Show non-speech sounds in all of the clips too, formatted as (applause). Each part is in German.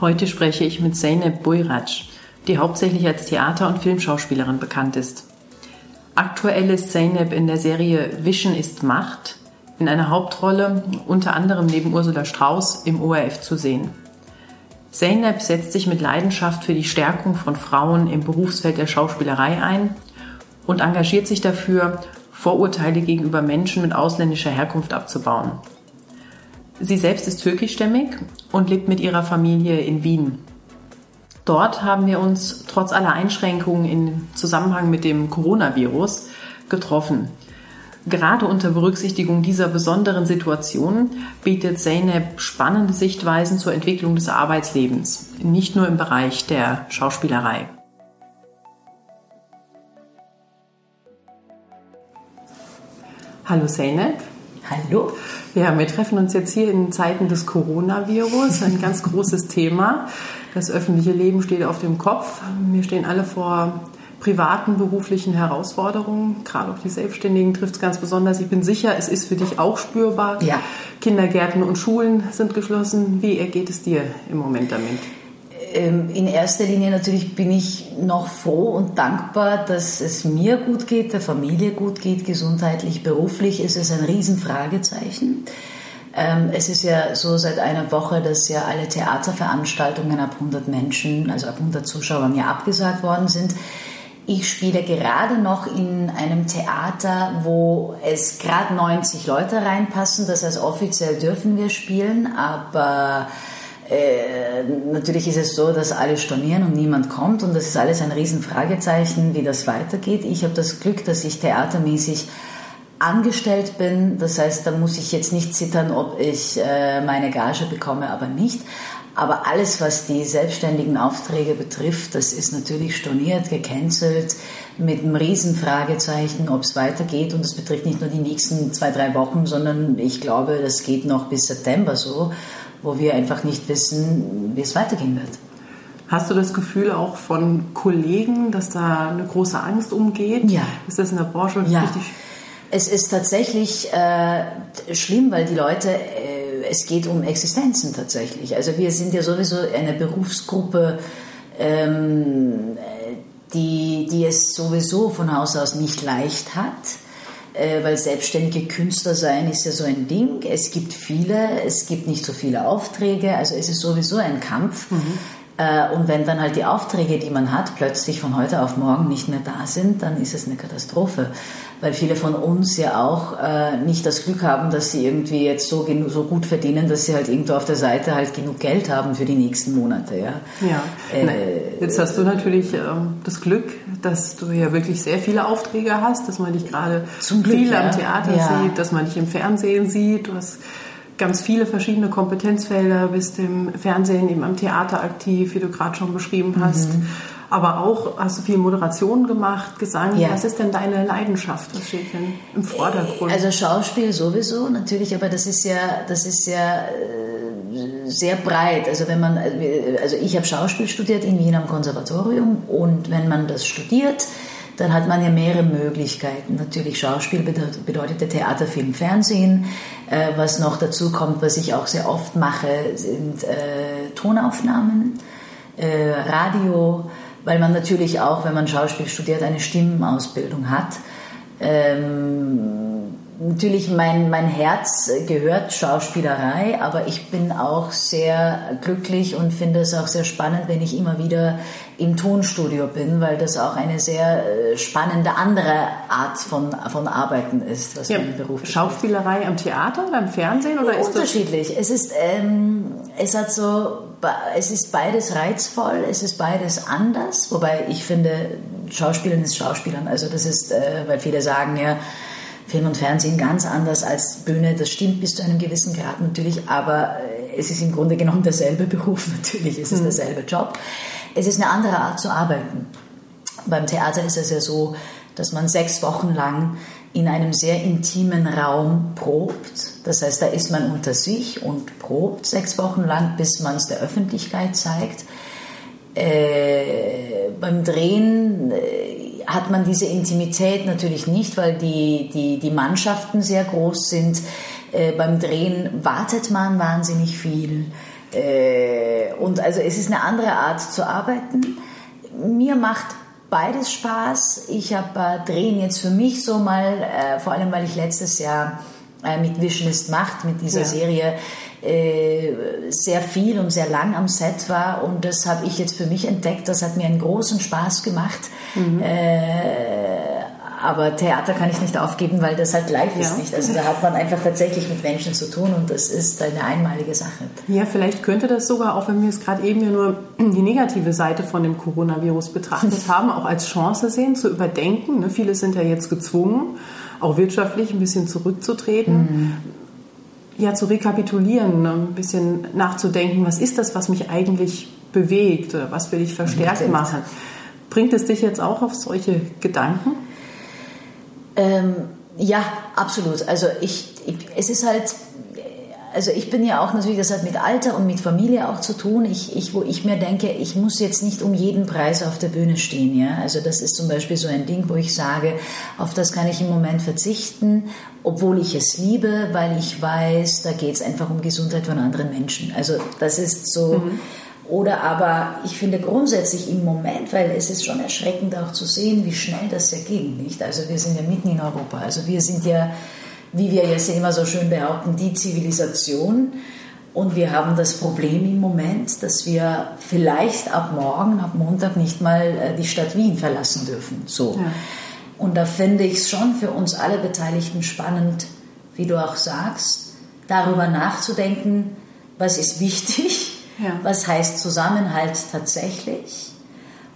Heute spreche ich mit Zeynep Buyrac, die hauptsächlich als Theater- und Filmschauspielerin bekannt ist. Aktuell ist Zeynep in der Serie Vision ist Macht in einer Hauptrolle unter anderem neben Ursula Strauß im ORF zu sehen. Zeynep setzt sich mit Leidenschaft für die Stärkung von Frauen im Berufsfeld der Schauspielerei ein und engagiert sich dafür, Vorurteile gegenüber Menschen mit ausländischer Herkunft abzubauen. Sie selbst ist türkischstämmig und lebt mit ihrer Familie in Wien. Dort haben wir uns trotz aller Einschränkungen im Zusammenhang mit dem Coronavirus getroffen. Gerade unter Berücksichtigung dieser besonderen Situation bietet Zeynep spannende Sichtweisen zur Entwicklung des Arbeitslebens, nicht nur im Bereich der Schauspielerei. Hallo Zeynep. Hallo. Ja, wir treffen uns jetzt hier in Zeiten des Coronavirus, ein ganz großes Thema. Das öffentliche Leben steht auf dem Kopf. Wir stehen alle vor privaten, beruflichen Herausforderungen. Gerade auch die Selbstständigen trifft es ganz besonders. Ich bin sicher, es ist für dich auch spürbar. Ja. Kindergärten und Schulen sind geschlossen. Wie ergeht es dir im Moment damit? Ähm, in erster Linie natürlich bin ich noch froh und dankbar, dass es mir gut geht, der Familie gut geht, gesundheitlich, beruflich ist es ein Riesenfragezeichen. Ähm, es ist ja so seit einer Woche, dass ja alle Theaterveranstaltungen ab 100 Menschen, also ab 100 Zuschauern ja abgesagt worden sind. Ich spiele gerade noch in einem Theater, wo es gerade 90 Leute reinpassen. Das heißt, offiziell dürfen wir spielen, aber äh, natürlich ist es so, dass alle stornieren und niemand kommt und das ist alles ein Riesenfragezeichen, wie das weitergeht. Ich habe das Glück, dass ich theatermäßig angestellt bin. Das heißt, da muss ich jetzt nicht zittern, ob ich äh, meine Gage bekomme, aber nicht. Aber alles, was die selbstständigen Aufträge betrifft, das ist natürlich storniert, gecancelt, mit einem Riesenfragezeichen, ob es weitergeht. Und das betrifft nicht nur die nächsten zwei, drei Wochen, sondern ich glaube, das geht noch bis September so wo wir einfach nicht wissen, wie es weitergehen wird. Hast du das Gefühl auch von Kollegen, dass da eine große Angst umgeht? Ja. Ist das in der Branche ja. richtig? Es ist tatsächlich äh, schlimm, weil die Leute, äh, es geht um Existenzen tatsächlich. Also wir sind ja sowieso eine Berufsgruppe, ähm, die, die es sowieso von Haus aus nicht leicht hat weil selbstständige Künstler sein ist ja so ein Ding. Es gibt viele, es gibt nicht so viele Aufträge, also es ist sowieso ein Kampf. Mhm. Äh, und wenn dann halt die Aufträge, die man hat, plötzlich von heute auf morgen nicht mehr da sind, dann ist es eine Katastrophe. Weil viele von uns ja auch äh, nicht das Glück haben, dass sie irgendwie jetzt so, so gut verdienen, dass sie halt irgendwo auf der Seite halt genug Geld haben für die nächsten Monate. Ja, ja. Äh, jetzt hast du natürlich ähm, das Glück, dass du ja wirklich sehr viele Aufträge hast, dass man dich gerade viel ja. am Theater ja. sieht, dass man dich im Fernsehen sieht. Du hast ganz viele verschiedene Kompetenzfelder, bist im Fernsehen, eben am Theater aktiv, wie du gerade schon beschrieben hast. Mhm. Aber auch hast du viel Moderation gemacht, Gesang. Ja. Was ist denn deine Leidenschaft? Was steht denn im Vordergrund? Also Schauspiel sowieso natürlich, aber das ist ja, das ist ja äh, sehr breit. Also wenn man, also ich habe Schauspiel studiert in Wien am Konservatorium und wenn man das studiert, dann hat man ja mehrere Möglichkeiten. Natürlich Schauspiel bedeutet Theater, Film, Fernsehen. Äh, was noch dazu kommt, was ich auch sehr oft mache, sind äh, Tonaufnahmen, äh, Radio, weil man natürlich auch, wenn man Schauspiel studiert, eine Stimmenausbildung hat. Ähm, natürlich mein, mein Herz gehört Schauspielerei, aber ich bin auch sehr glücklich und finde es auch sehr spannend, wenn ich immer wieder im Tonstudio bin, weil das auch eine sehr äh, spannende andere Art von, von Arbeiten ist, was ja, mein Beruf betrifft. Schauspielerei am Theater oder im Fernsehen oder ist unterschiedlich. Es ist ähm, es hat so es ist beides reizvoll, es ist beides anders, wobei ich finde Schauspielen ist Schauspielern, also das ist äh, weil viele sagen ja Film und Fernsehen ganz anders als Bühne. Das stimmt bis zu einem gewissen Grad natürlich, aber es ist im Grunde genommen derselbe (laughs) Beruf, natürlich, es ist mhm. derselbe Job. Es ist eine andere Art zu arbeiten. Beim Theater ist es ja so, dass man sechs Wochen lang in einem sehr intimen Raum probt. Das heißt, da ist man unter sich und probt sechs Wochen lang, bis man es der Öffentlichkeit zeigt. Äh, beim Drehen äh, hat man diese Intimität natürlich nicht, weil die, die, die Mannschaften sehr groß sind. Äh, beim Drehen wartet man wahnsinnig viel. Äh, und also es ist eine andere Art zu arbeiten. Mir macht beides Spaß. Ich habe äh, Drehen jetzt für mich so mal, äh, vor allem weil ich letztes Jahr äh, mit Vision ist Macht, mit dieser ja. Serie, sehr viel und sehr lang am Set war. Und das habe ich jetzt für mich entdeckt. Das hat mir einen großen Spaß gemacht. Mhm. Äh, aber Theater kann ich nicht aufgeben, weil das halt live ja. ist nicht. Also da hat man einfach tatsächlich mit Menschen zu tun und das ist eine einmalige Sache. Ja, vielleicht könnte das sogar, auch wenn wir es gerade eben ja nur die negative Seite von dem Coronavirus betrachtet (laughs) haben, auch als Chance sehen, zu überdenken. Ne, viele sind ja jetzt gezwungen, auch wirtschaftlich ein bisschen zurückzutreten. Mhm. Ja, zu rekapitulieren, ne, ein bisschen nachzudenken, was ist das, was mich eigentlich bewegt, was will ich verstärkt machen. Bringt es dich jetzt auch auf solche Gedanken? Ähm, ja, absolut. Also ich, ich, es ist halt, also ich bin ja auch natürlich, das hat mit Alter und mit Familie auch zu tun. Ich, ich, wo ich mir denke, ich muss jetzt nicht um jeden Preis auf der Bühne stehen. Ja? Also das ist zum Beispiel so ein Ding, wo ich sage, auf das kann ich im Moment verzichten, obwohl ich es liebe, weil ich weiß, da geht es einfach um Gesundheit von anderen Menschen. Also das ist so. Mhm oder aber ich finde grundsätzlich im Moment, weil es ist schon erschreckend auch zu sehen, wie schnell das ja ging, nicht? Also wir sind ja mitten in Europa. Also wir sind ja, wie wir jetzt immer so schön behaupten, die Zivilisation. Und wir haben das Problem im Moment, dass wir vielleicht ab morgen, ab Montag nicht mal äh, die Stadt Wien verlassen dürfen. So. Ja. Und da finde ich es schon für uns alle Beteiligten spannend, wie du auch sagst, darüber nachzudenken, was ist wichtig ja. Was heißt Zusammenhalt tatsächlich?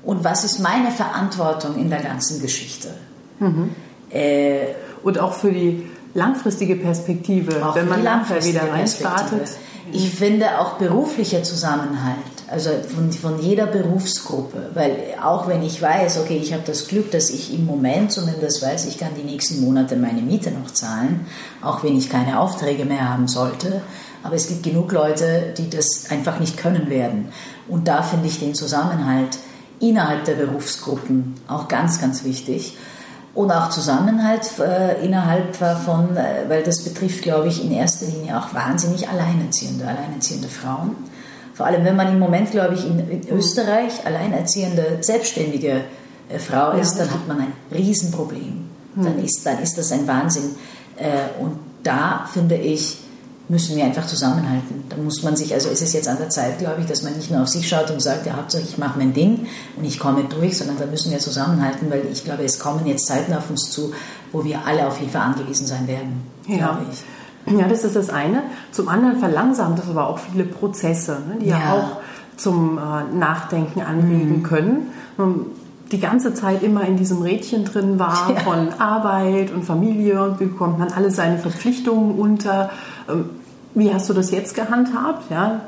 Und was ist meine Verantwortung in der ganzen Geschichte? Mhm. Äh, und auch für die langfristige Perspektive, wenn man nachher wieder reinstartet. Ich finde auch beruflicher Zusammenhalt, also von, von jeder Berufsgruppe, weil auch wenn ich weiß, okay, ich habe das Glück, dass ich im Moment zumindest weiß, ich kann die nächsten Monate meine Miete noch zahlen, auch wenn ich keine Aufträge mehr haben sollte, aber es gibt genug Leute, die das einfach nicht können werden. Und da finde ich den Zusammenhalt innerhalb der Berufsgruppen auch ganz, ganz wichtig. Und auch Zusammenhalt äh, innerhalb von, äh, weil das betrifft, glaube ich, in erster Linie auch wahnsinnig Alleinerziehende, alleinerziehende Frauen. Vor allem, wenn man im Moment, glaube ich, in, in Österreich alleinerziehende, selbstständige äh, Frau ist, dann hat man ein Riesenproblem. Dann hm. ist, dann ist das ein Wahnsinn. Äh, und da finde ich, müssen wir einfach zusammenhalten. Da muss man sich, also ist es jetzt an der Zeit, glaube ich, dass man nicht nur auf sich schaut und sagt, ja, Hauptsache ich mache mein Ding und ich komme durch, sondern da müssen wir zusammenhalten, weil ich glaube, es kommen jetzt Zeiten auf uns zu, wo wir alle auf Hilfe angewiesen sein werden, ja. glaube ich. Ja, das ist das eine. Zum anderen verlangsamt das aber auch viele Prozesse, ne, die ja. ja, auch zum äh, Nachdenken anregen mhm. können die ganze Zeit immer in diesem Rädchen drin war ja. von Arbeit und Familie und wie bekommt man alle seine Verpflichtungen unter. Wie hast du das jetzt gehandhabt? Ja,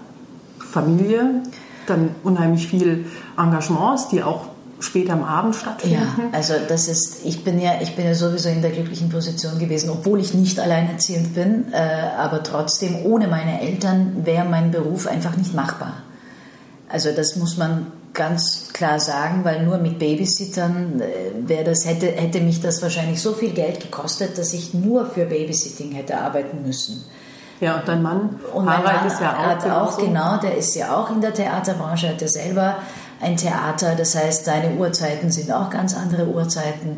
Familie, dann unheimlich viel Engagements, die auch später am Abend stattfinden. Ja, also das ist, ich bin ja, ich bin ja sowieso in der glücklichen Position gewesen, obwohl ich nicht alleinerziehend bin, äh, aber trotzdem ohne meine Eltern wäre mein Beruf einfach nicht machbar. Also das muss man ganz klar sagen, weil nur mit Babysittern äh, wäre das hätte hätte mich das wahrscheinlich so viel Geld gekostet, dass ich nur für Babysitting hätte arbeiten müssen. Ja, und dein Mann, und mein Mann ist ja auch, hat auch genau, der ist ja auch in der Theaterbranche, hat ja selber ein Theater, das heißt, seine Uhrzeiten sind auch ganz andere Uhrzeiten.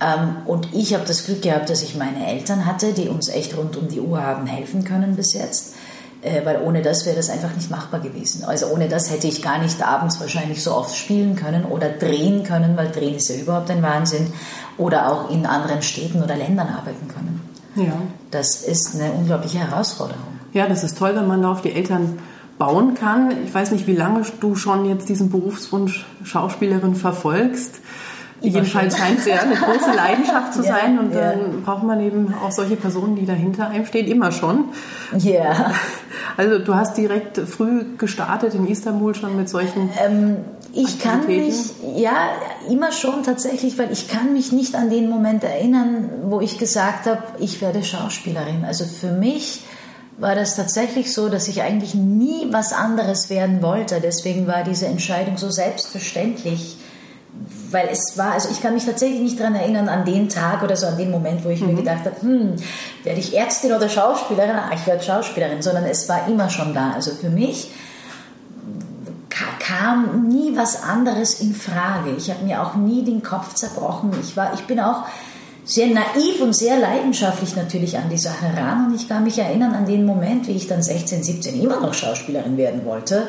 Ähm, und ich habe das Glück gehabt, dass ich meine Eltern hatte, die uns echt rund um die Uhr haben helfen können bis jetzt. Äh, weil ohne das wäre das einfach nicht machbar gewesen. Also ohne das hätte ich gar nicht abends wahrscheinlich so oft spielen können oder drehen können, weil drehen ist ja überhaupt ein Wahnsinn, oder auch in anderen Städten oder Ländern arbeiten können. Ja. Das ist eine unglaubliche Herausforderung. Ja, das ist toll, wenn man auf die Eltern bauen kann. Ich weiß nicht, wie lange du schon jetzt diesen Berufswunsch Schauspielerin verfolgst. Jedenfalls scheint es ja eine große Leidenschaft zu (laughs) sein und ja. dann braucht man eben auch solche Personen, die dahinter einem stehen, immer schon. Ja. Also du hast direkt früh gestartet in Istanbul schon mit solchen. Ähm, ich kann mich, ja, immer schon tatsächlich, weil ich kann mich nicht an den Moment erinnern, wo ich gesagt habe, ich werde Schauspielerin. Also für mich war das tatsächlich so, dass ich eigentlich nie was anderes werden wollte. Deswegen war diese Entscheidung so selbstverständlich weil es war, also ich kann mich tatsächlich nicht daran erinnern, an den Tag oder so, an den Moment, wo ich mhm. mir gedacht habe, hm, werde ich Ärztin oder Schauspielerin? Ah, ich werde Schauspielerin, sondern es war immer schon da. Also für mich kam nie was anderes in Frage. Ich habe mir auch nie den Kopf zerbrochen. Ich, war, ich bin auch sehr naiv und sehr leidenschaftlich natürlich an die Sache ran und ich kann mich erinnern an den Moment, wie ich dann 16, 17 immer noch Schauspielerin werden wollte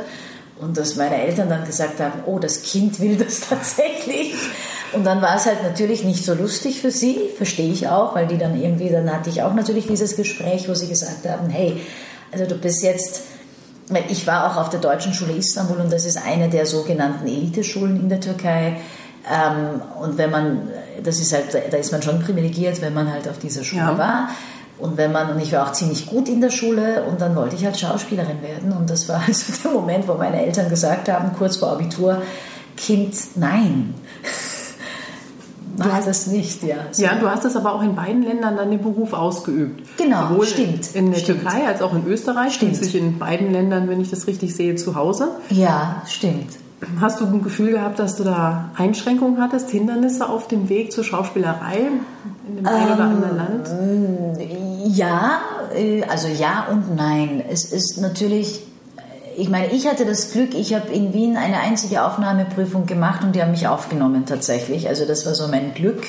und dass meine Eltern dann gesagt haben, oh, das Kind will das (laughs) tatsächlich. Und dann war es halt natürlich nicht so lustig für sie, verstehe ich auch, weil die dann irgendwie, dann hatte ich auch natürlich dieses Gespräch, wo sie gesagt haben, hey, also du bist jetzt, ich war auch auf der Deutschen Schule Istanbul und das ist eine der sogenannten Eliteschulen in der Türkei. Ähm, und wenn man, das ist halt, da ist man schon privilegiert, wenn man halt auf dieser Schule ja. war. Und wenn man, und ich war auch ziemlich gut in der Schule und dann wollte ich halt Schauspielerin werden. Und das war (laughs) also der Moment, wo meine Eltern gesagt haben, kurz vor Abitur, Kind, nein. Du hast das nicht, ja. So. Ja, du hast es aber auch in beiden Ländern dann den Beruf ausgeübt. Genau, Sowohl stimmt. In der stimmt. Türkei als auch in Österreich. Stimmt. Schließlich in beiden Ländern, wenn ich das richtig sehe, zu Hause. Ja, stimmt. Hast du ein Gefühl gehabt, dass du da Einschränkungen hattest, Hindernisse auf dem Weg zur Schauspielerei in dem einen oder anderen Land? Ähm, ja, äh, also ja und nein. Es ist natürlich, ich meine, ich hatte das Glück, ich habe in Wien eine einzige Aufnahmeprüfung gemacht und die haben mich aufgenommen tatsächlich. Also das war so mein Glück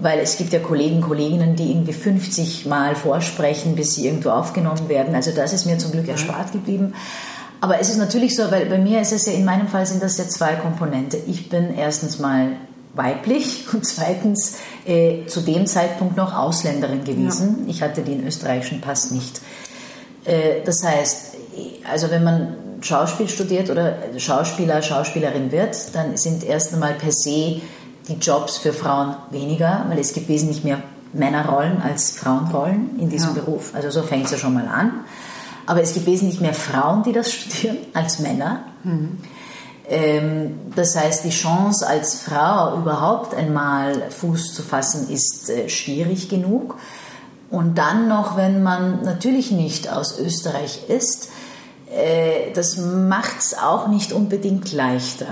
weil es gibt ja Kollegen, Kolleginnen, die irgendwie 50 Mal vorsprechen, bis sie irgendwo aufgenommen werden. Also das ist mir zum Glück erspart geblieben. Aber es ist natürlich so, weil bei mir ist es ja, in meinem Fall sind das ja zwei Komponente. Ich bin erstens mal weiblich (laughs) und zweitens äh, zu dem Zeitpunkt noch Ausländerin gewesen. Ja. Ich hatte den österreichischen Pass nicht. Äh, das heißt, also wenn man Schauspiel studiert oder Schauspieler, Schauspielerin wird, dann sind erst einmal per se die Jobs für Frauen weniger, weil es gibt wesentlich mehr Männerrollen als Frauenrollen in diesem ja. Beruf. Also so fängt es ja schon mal an. Aber es gibt wesentlich mehr Frauen, die das studieren, als Männer. Mhm. Ähm, das heißt, die Chance als Frau überhaupt einmal Fuß zu fassen, ist äh, schwierig genug. Und dann noch, wenn man natürlich nicht aus Österreich ist, das macht es auch nicht unbedingt leichter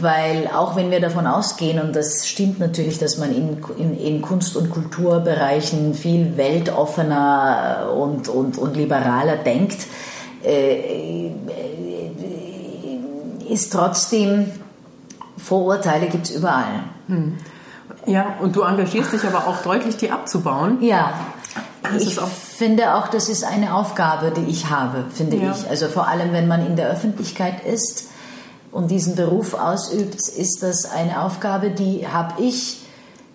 weil auch wenn wir davon ausgehen, und das stimmt natürlich, dass man in, in, in Kunst- und Kulturbereichen viel weltoffener und, und, und liberaler denkt, äh, äh ist trotzdem, Vorurteile gibt es überall. Hm. Ja, und du engagierst dich aber auch deutlich, die abzubauen. Ja. Das ich finde auch, das ist eine Aufgabe, die ich habe, finde ja. ich. Also vor allem, wenn man in der Öffentlichkeit ist, und diesen Beruf ausübt, ist das eine Aufgabe, die habe ich,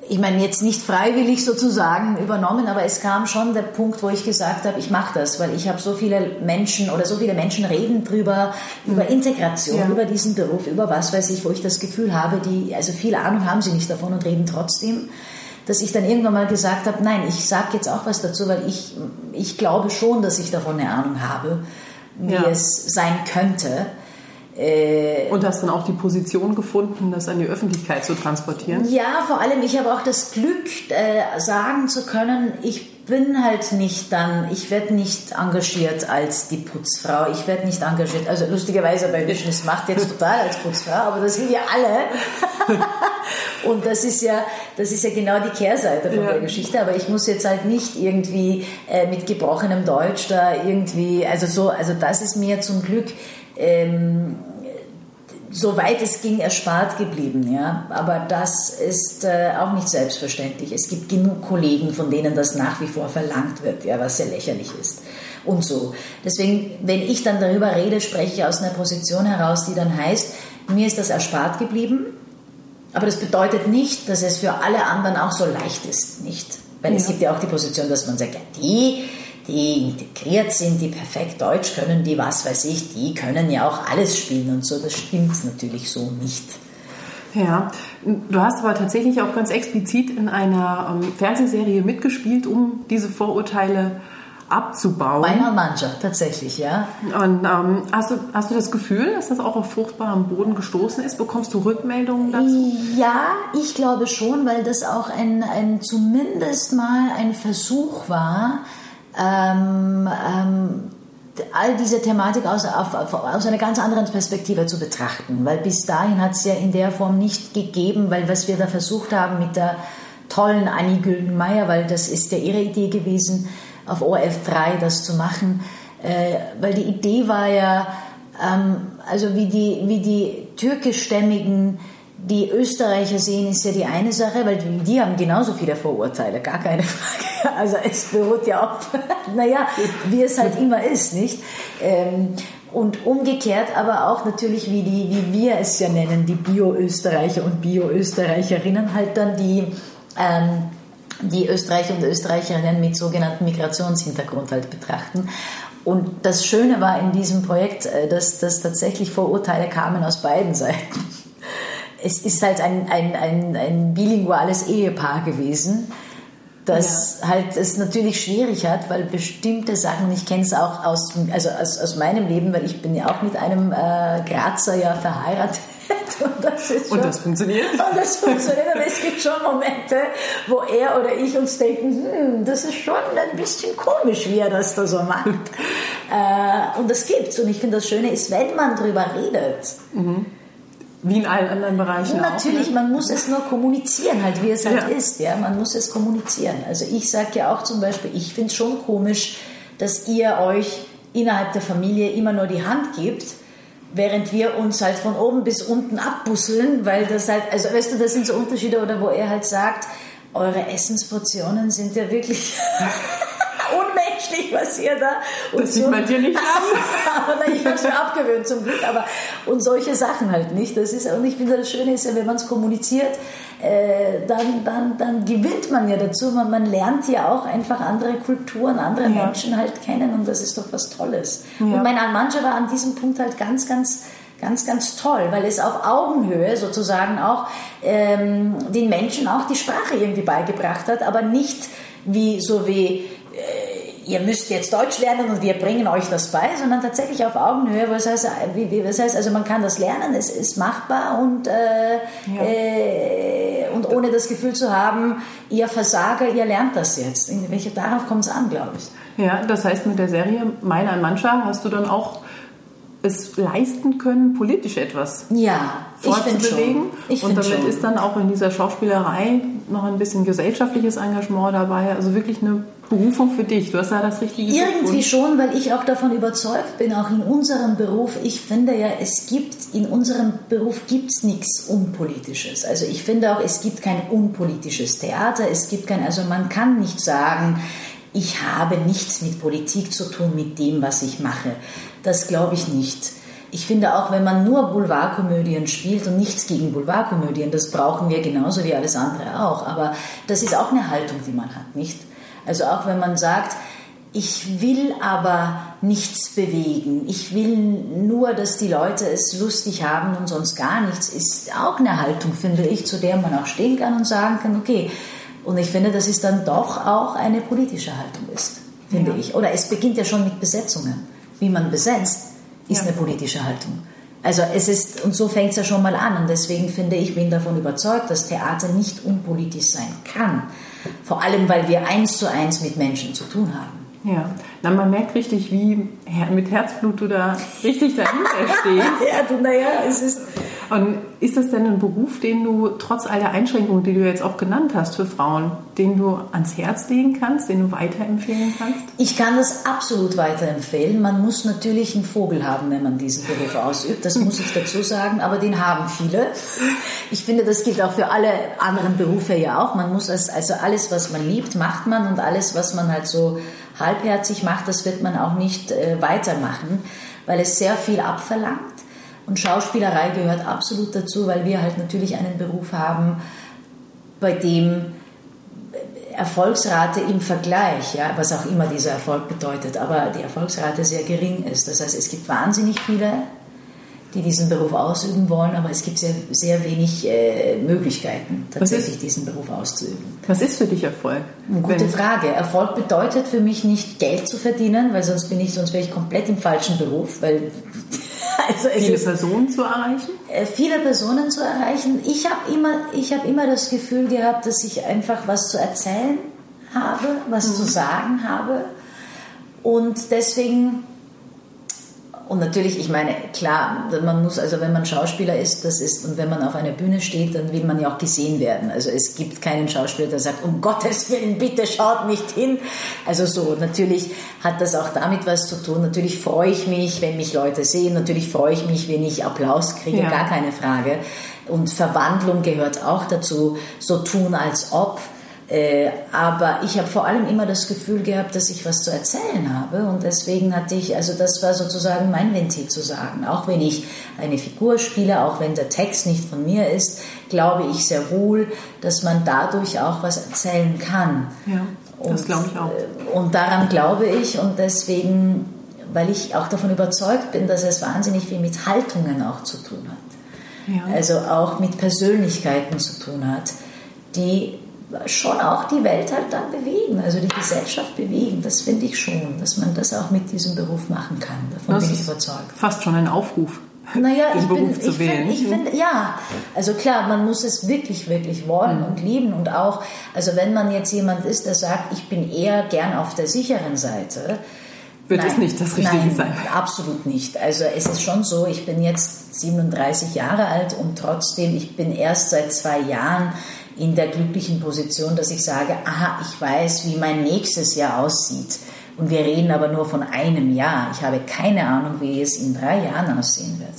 ich meine jetzt nicht freiwillig sozusagen übernommen, aber es kam schon der Punkt, wo ich gesagt habe, ich mache das, weil ich habe so viele Menschen oder so viele Menschen reden drüber, über mhm. Integration, ja. über diesen Beruf, über was weiß ich, wo ich das Gefühl habe, die, also viel Ahnung haben sie nicht davon und reden trotzdem dass ich dann irgendwann mal gesagt habe, nein, ich sage jetzt auch was dazu, weil ich, ich glaube schon, dass ich davon eine Ahnung habe, wie ja. es sein könnte. Äh, und hast dann auch die Position gefunden, das an die Öffentlichkeit zu transportieren? Ja, vor allem, ich habe auch das Glück, äh, sagen zu können, ich bin halt nicht dann, ich werde nicht engagiert als die Putzfrau, ich werde nicht engagiert, also lustigerweise bei Vision, es macht jetzt total als Putzfrau, aber das sind ja alle. (laughs) Und das ist ja, das ist ja genau die Kehrseite von ja. der Geschichte, aber ich muss jetzt halt nicht irgendwie äh, mit gebrochenem Deutsch da irgendwie, also so, also das ist mir zum Glück ähm, soweit es ging, erspart geblieben. Ja? Aber das ist äh, auch nicht selbstverständlich. Es gibt genug Kollegen, von denen das nach wie vor verlangt wird, ja, was sehr lächerlich ist. Und so. Deswegen, wenn ich dann darüber rede, spreche ich aus einer Position heraus, die dann heißt, mir ist das erspart geblieben. Aber das bedeutet nicht, dass es für alle anderen auch so leicht ist, nicht? Weil ja. es gibt ja auch die Position, dass man sagt, ja, die die integriert sind, die perfekt Deutsch können, die was weiß ich, die können ja auch alles spielen und so. Das stimmt natürlich so nicht. Ja, du hast aber tatsächlich auch ganz explizit in einer ähm, Fernsehserie mitgespielt, um diese Vorurteile abzubauen. Meiner Mannschaft, tatsächlich, ja. Und ähm, hast, du, hast du das Gefühl, dass das auch auf fruchtbarem Boden gestoßen ist? Bekommst du Rückmeldungen dazu? Ja, ich glaube schon, weil das auch ein, ein zumindest mal ein Versuch war, ähm, ähm, all diese Thematik aus, auf, aus einer ganz anderen Perspektive zu betrachten. Weil bis dahin hat es ja in der Form nicht gegeben, weil was wir da versucht haben mit der tollen Annie Güldenmeier, weil das ist ja ihre Idee gewesen, auf ORF 3 das zu machen. Äh, weil die Idee war ja, ähm, also wie die, wie die türkischstämmigen die Österreicher sehen, ist ja die eine Sache, weil die, haben genauso viele Vorurteile, gar keine (laughs) Frage. Also es beruht ja auf, (laughs) naja, wie es halt immer ist, nicht? Ähm, und umgekehrt aber auch natürlich, wie, die, wie wir es ja nennen, die Bio-Österreicher und Bio-Österreicherinnen halt dann die, ähm, die Österreicher und Österreicherinnen mit sogenannten Migrationshintergrund halt betrachten. Und das Schöne war in diesem Projekt, äh, dass, dass tatsächlich Vorurteile kamen aus beiden Seiten es ist halt ein, ein, ein, ein bilinguales Ehepaar gewesen, das ja. halt es natürlich schwierig hat, weil bestimmte Sachen, ich kenne es auch aus, also aus, aus meinem Leben, weil ich bin ja auch mit einem äh, Grazer ja verheiratet. (laughs) Und das, schon, und das funktioniert? (laughs) Und das funktioniert, aber es gibt schon Momente, wo er oder ich uns denken, hm, das ist schon ein bisschen komisch, wie er das da so macht. (laughs) äh, und das gibt's. Und ich finde, das Schöne ist, wenn man drüber redet, mhm wie in allen anderen Bereichen Natürlich, auch, ne? man muss es nur kommunizieren, halt wie es halt ja. ist. Ja, man muss es kommunizieren. Also ich sage ja auch zum Beispiel, ich finde es schon komisch, dass ihr euch innerhalb der Familie immer nur die Hand gibt, während wir uns halt von oben bis unten abbusseln, weil das halt, also weißt du, das sind so Unterschiede, oder wo er halt sagt, eure Essensportionen sind ja wirklich (laughs) unmenschlich, was ihr da. Und das so. sieht man dir nicht an. (laughs) ich habe es mir abgewöhnt zum Glück. Aber und solche Sachen halt nicht. Das ist und ich finde das Schöne ist ja, wenn man es kommuniziert, äh, dann, dann, dann gewinnt man ja dazu. Man, man lernt ja auch einfach andere Kulturen, andere ja. Menschen halt kennen und das ist doch was Tolles. Ja. Und mein Almancha war an diesem Punkt halt ganz, ganz ganz, ganz toll, weil es auf Augenhöhe sozusagen auch ähm, den Menschen auch die Sprache irgendwie beigebracht hat, aber nicht wie so wie ihr müsst jetzt Deutsch lernen und wir bringen euch das bei, sondern tatsächlich auf Augenhöhe, was heißt, wie, wie, was heißt also man kann das lernen, es ist machbar und, äh, ja. äh, und ohne das Gefühl zu haben, ihr Versager, ihr lernt das jetzt. Welche, darauf kommt es an, glaube ich. Ja, das heißt mit der Serie Meiner Mancha hast du dann auch es leisten können, politisch etwas ja, vorzubewegen. Ich und damit schon. ist dann auch in dieser Schauspielerei noch ein bisschen gesellschaftliches Engagement dabei. Also wirklich eine Berufung für dich. Du hast da das richtige Irgendwie schon, weil ich auch davon überzeugt bin, auch in unserem Beruf. Ich finde ja, es gibt, in unserem Beruf gibt es nichts Unpolitisches. Also ich finde auch, es gibt kein unpolitisches Theater. Es gibt kein, also man kann nicht sagen, ich habe nichts mit Politik zu tun, mit dem, was ich mache. Das glaube ich nicht. Ich finde auch, wenn man nur Boulevardkomödien spielt und nichts gegen Boulevardkomödien, das brauchen wir genauso wie alles andere auch. Aber das ist auch eine Haltung, die man hat, nicht? Also auch wenn man sagt, ich will aber nichts bewegen. Ich will nur, dass die Leute es lustig haben und sonst gar nichts, ist auch eine Haltung, finde ich, zu der man auch stehen kann und sagen kann, okay. Und ich finde, dass es dann doch auch eine politische Haltung ist, finde ja. ich. Oder es beginnt ja schon mit Besetzungen. Wie man besetzt, ist ja. eine politische Haltung. Also es ist, und so fängt es ja schon mal an. Und deswegen finde ich, bin davon überzeugt, dass Theater nicht unpolitisch sein kann. Vor allem, weil wir eins zu eins mit Menschen zu tun haben. Ja, na, man merkt richtig, wie mit Herzblut du da richtig dahinter (laughs) stehst. ja, du, naja, es ist. Und ist das denn ein Beruf, den du trotz all der Einschränkungen, die du jetzt auch genannt hast für Frauen, den du ans Herz legen kannst, den du weiterempfehlen kannst? Ich kann das absolut weiterempfehlen. Man muss natürlich einen Vogel haben, wenn man diesen Beruf ausübt. Das muss ich dazu sagen, aber den haben viele. Ich finde, das gilt auch für alle anderen Berufe ja auch. Man muss also alles, was man liebt, macht man und alles, was man halt so halbherzig macht, das wird man auch nicht äh, weitermachen, weil es sehr viel abverlangt. Und Schauspielerei gehört absolut dazu, weil wir halt natürlich einen Beruf haben, bei dem Erfolgsrate im Vergleich, ja, was auch immer dieser Erfolg bedeutet, aber die Erfolgsrate sehr gering ist. Das heißt, es gibt wahnsinnig viele, die diesen Beruf ausüben wollen, aber es gibt sehr, sehr wenig äh, Möglichkeiten, tatsächlich diesen Beruf auszuüben. Was ist für dich Erfolg? Eine gute Frage. Erfolg bedeutet für mich nicht Geld zu verdienen, weil sonst bin ich, sonst wäre ich komplett im falschen Beruf, weil (laughs) also viele Personen zu erreichen? Äh, viele Personen zu erreichen. Ich habe immer, ich habe immer das Gefühl gehabt, dass ich einfach was zu erzählen habe, was mhm. zu sagen habe und deswegen und natürlich, ich meine, klar, man muss, also wenn man Schauspieler ist, das ist, und wenn man auf einer Bühne steht, dann will man ja auch gesehen werden. Also es gibt keinen Schauspieler, der sagt, um Gottes Willen, bitte schaut nicht hin. Also so, natürlich hat das auch damit was zu tun. Natürlich freue ich mich, wenn mich Leute sehen. Natürlich freue ich mich, wenn ich Applaus kriege, ja. gar keine Frage. Und Verwandlung gehört auch dazu, so tun als ob. Äh, aber ich habe vor allem immer das Gefühl gehabt, dass ich was zu erzählen habe und deswegen hatte ich, also das war sozusagen mein Ventil zu sagen. Auch wenn ich eine Figur spiele, auch wenn der Text nicht von mir ist, glaube ich sehr wohl, dass man dadurch auch was erzählen kann. Ja, das glaube ich auch. Äh, und daran glaube ich und deswegen, weil ich auch davon überzeugt bin, dass es wahnsinnig viel mit Haltungen auch zu tun hat. Ja. Also auch mit Persönlichkeiten zu tun hat, die schon auch die Welt halt dann bewegen, also die Gesellschaft bewegen. Das finde ich schon, dass man das auch mit diesem Beruf machen kann. Davon das bin ich überzeugt. Fast schon ein Aufruf. Naja, (laughs) den ich Beruf bin, zu ich wählen. Find, ich finde, ja, also klar, man muss es wirklich, wirklich wollen mhm. und lieben und auch, also wenn man jetzt jemand ist, der sagt, ich bin eher gern auf der sicheren Seite, wird nein, es nicht das Richtige nein, sein. Absolut nicht. Also es ist schon so, ich bin jetzt 37 Jahre alt und trotzdem, ich bin erst seit zwei Jahren in der glücklichen Position, dass ich sage, aha, ich weiß, wie mein nächstes Jahr aussieht. Und wir reden aber nur von einem Jahr. Ich habe keine Ahnung, wie es in drei Jahren aussehen wird.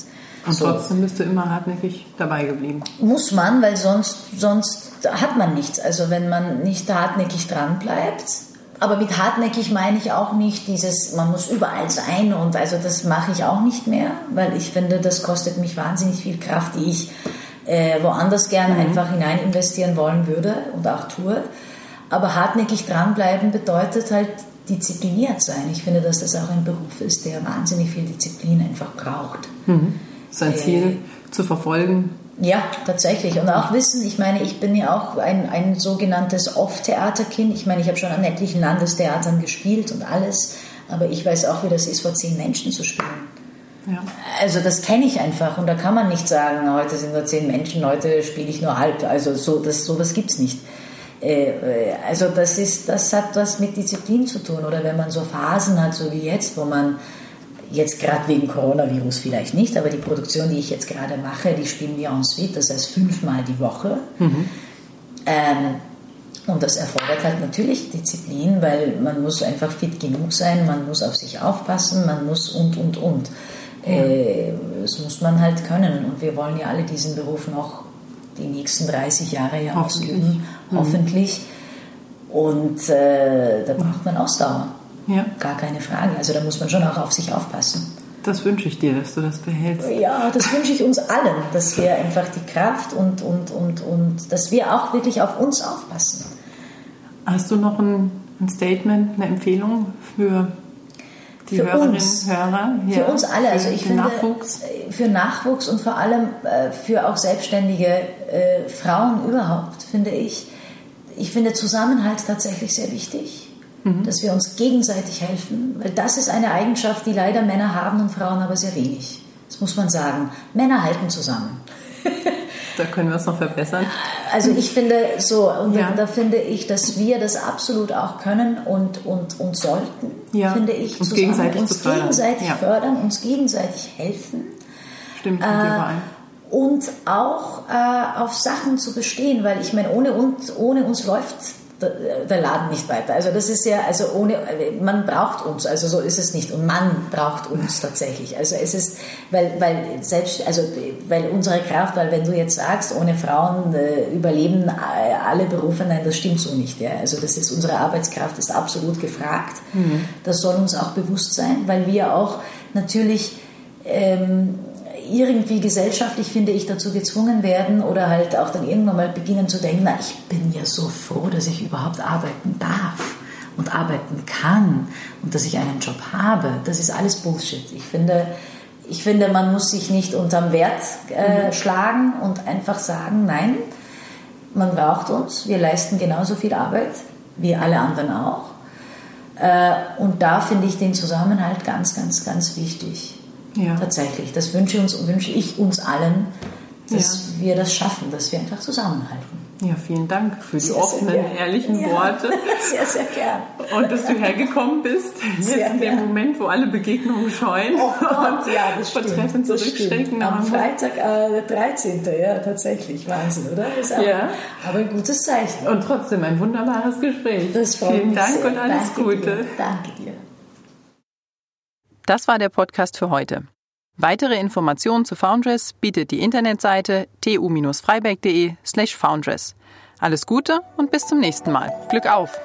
Und so. trotzdem bist du immer hartnäckig dabei geblieben. Muss man, weil sonst, sonst hat man nichts. Also wenn man nicht hartnäckig dran bleibt, aber mit hartnäckig meine ich auch nicht dieses, man muss überall sein und also das mache ich auch nicht mehr, weil ich finde, das kostet mich wahnsinnig viel Kraft, die ich äh, woanders gern mhm. einfach hinein investieren wollen würde und auch tue. Aber hartnäckig dranbleiben bedeutet halt diszipliniert sein. Ich finde, dass das auch ein Beruf ist, der wahnsinnig viel Disziplin einfach braucht. Mhm. Sein äh, Ziel zu verfolgen. Ja, tatsächlich. Und auch wissen, ich meine, ich bin ja auch ein, ein sogenanntes Off-Theaterkind. Ich meine, ich habe schon an etlichen Landestheatern gespielt und alles, aber ich weiß auch, wie das ist, vor zehn Menschen zu spielen. Ja. Also das kenne ich einfach und da kann man nicht sagen, heute sind nur zehn Menschen, heute spiele ich nur halb. Also so, das, sowas gibt es nicht. Äh, äh, also das, ist, das hat was mit Disziplin zu tun. Oder wenn man so Phasen hat, so wie jetzt, wo man jetzt gerade wegen Coronavirus vielleicht nicht, aber die Produktion, die ich jetzt gerade mache, die spielen wir en suite, das heißt fünfmal die Woche. Mhm. Ähm, und das erfordert halt natürlich Disziplin, weil man muss einfach fit genug sein, man muss auf sich aufpassen, man muss und, und, und. Äh, das muss man halt können. Und wir wollen ja alle diesen Beruf noch die nächsten 30 Jahre ja ausüben, mhm. hoffentlich. Und äh, da braucht man Ausdauer. Ja. Gar keine Frage. Also da muss man schon auch auf sich aufpassen. Das wünsche ich dir, dass du das behältst. Ja, das wünsche ich uns allen, dass wir einfach die Kraft und, und, und, und dass wir auch wirklich auf uns aufpassen. Hast du noch ein, ein Statement, eine Empfehlung für die für uns, Hörer, ja, für uns alle. Also ich finde Nachwuchs. Für Nachwuchs und vor allem äh, für auch selbstständige äh, Frauen überhaupt finde ich. Ich finde Zusammenhalt tatsächlich sehr wichtig, mhm. dass wir uns gegenseitig helfen, weil das ist eine Eigenschaft, die leider Männer haben und Frauen aber sehr wenig. Das muss man sagen. Männer halten zusammen. (laughs) Da können wir es noch verbessern. Also ich finde so, und ja. da, finde ich, dass wir das absolut auch können und, und, und sollten, ja. finde ich, uns gegenseitig, uns fördern. gegenseitig ja. fördern, uns gegenseitig helfen. Stimmt, äh. Und auch äh, auf Sachen zu bestehen, weil ich meine, ohne uns, ohne uns läuft der Laden nicht weiter. Also das ist ja, also ohne, man braucht uns, also so ist es nicht. Und man braucht uns tatsächlich. Also es ist, weil, weil selbst, also weil unsere Kraft, weil wenn du jetzt sagst, ohne Frauen äh, überleben alle Berufe, nein, das stimmt so nicht. Ja. Also das ist, unsere Arbeitskraft ist absolut gefragt. Mhm. Das soll uns auch bewusst sein, weil wir auch natürlich ähm, irgendwie gesellschaftlich, finde ich, dazu gezwungen werden oder halt auch dann irgendwann mal beginnen zu denken, na, ich bin ja so froh, dass ich überhaupt arbeiten darf und arbeiten kann und dass ich einen Job habe. Das ist alles Bullshit. Ich finde, ich finde, man muss sich nicht unterm Wert äh, mhm. schlagen und einfach sagen, nein, man braucht uns, wir leisten genauso viel Arbeit wie alle anderen auch. Äh, und da finde ich den Zusammenhalt ganz, ganz, ganz wichtig. Ja. Tatsächlich. Das wünsche, uns, wünsche ich uns allen, dass ja. wir das schaffen, dass wir einfach zusammenhalten. Ja, vielen Dank für die sehr, offenen, sehr ehrlichen ja, Worte. (laughs) Sehr, sehr gern. Und dass du hergekommen bist, jetzt sehr in dem. Moment, wo alle Begegnungen scheuen oh Gott, ja, das stimmt, Treffen zurückstecken. Am Freitag, äh, der 13. Ja, tatsächlich. Wahnsinn, oder? Aber, ja. aber ein gutes Zeichen. Und trotzdem ein wunderbares Gespräch. Das Vielen Dank sehr. und alles Danke Gute. Dir. Danke dir. Das war der Podcast für heute. Weitere Informationen zu Foundress bietet die Internetseite tu-freiberg.de slash foundress. Alles Gute und bis zum nächsten Mal. Glück auf!